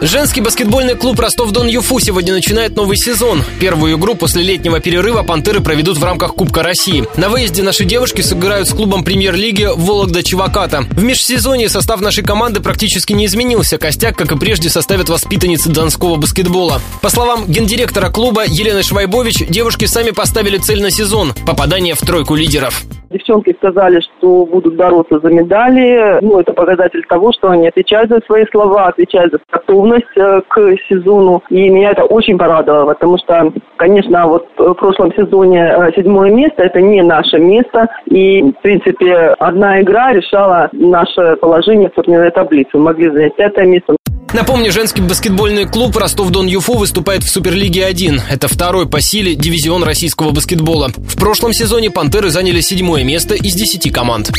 Женский баскетбольный клуб Ростов-Дон-Юфу сегодня начинает новый сезон. Первую игру после летнего перерыва «Пантеры» проведут в рамках Кубка России. На выезде наши девушки сыграют с клубом премьер-лиги Вологда Чеваката. В межсезонье состав нашей команды практически не изменился. Костяк, как и прежде, составят воспитанницы донского баскетбола. По словам гендиректора клуба Елены Швайбович, девушки сами поставили цель на сезон – попадание в тройку лидеров. Девчонки сказали, что будут бороться за медали. Ну, это показатель того, что они отвечают за свои слова, отвечают за готовность э, к сезону. И меня это очень порадовало, потому что, конечно, вот в прошлом сезоне э, седьмое место – это не наше место. И, в принципе, одна игра решала наше положение в турнирной таблице. Мы могли занять пятое место. Напомню, женский баскетбольный клуб Ростов-Дон-Юфу выступает в Суперлиге 1. Это второй по силе дивизион российского баскетбола. В прошлом сезоне «Пантеры» заняли седьмое место из десяти команд.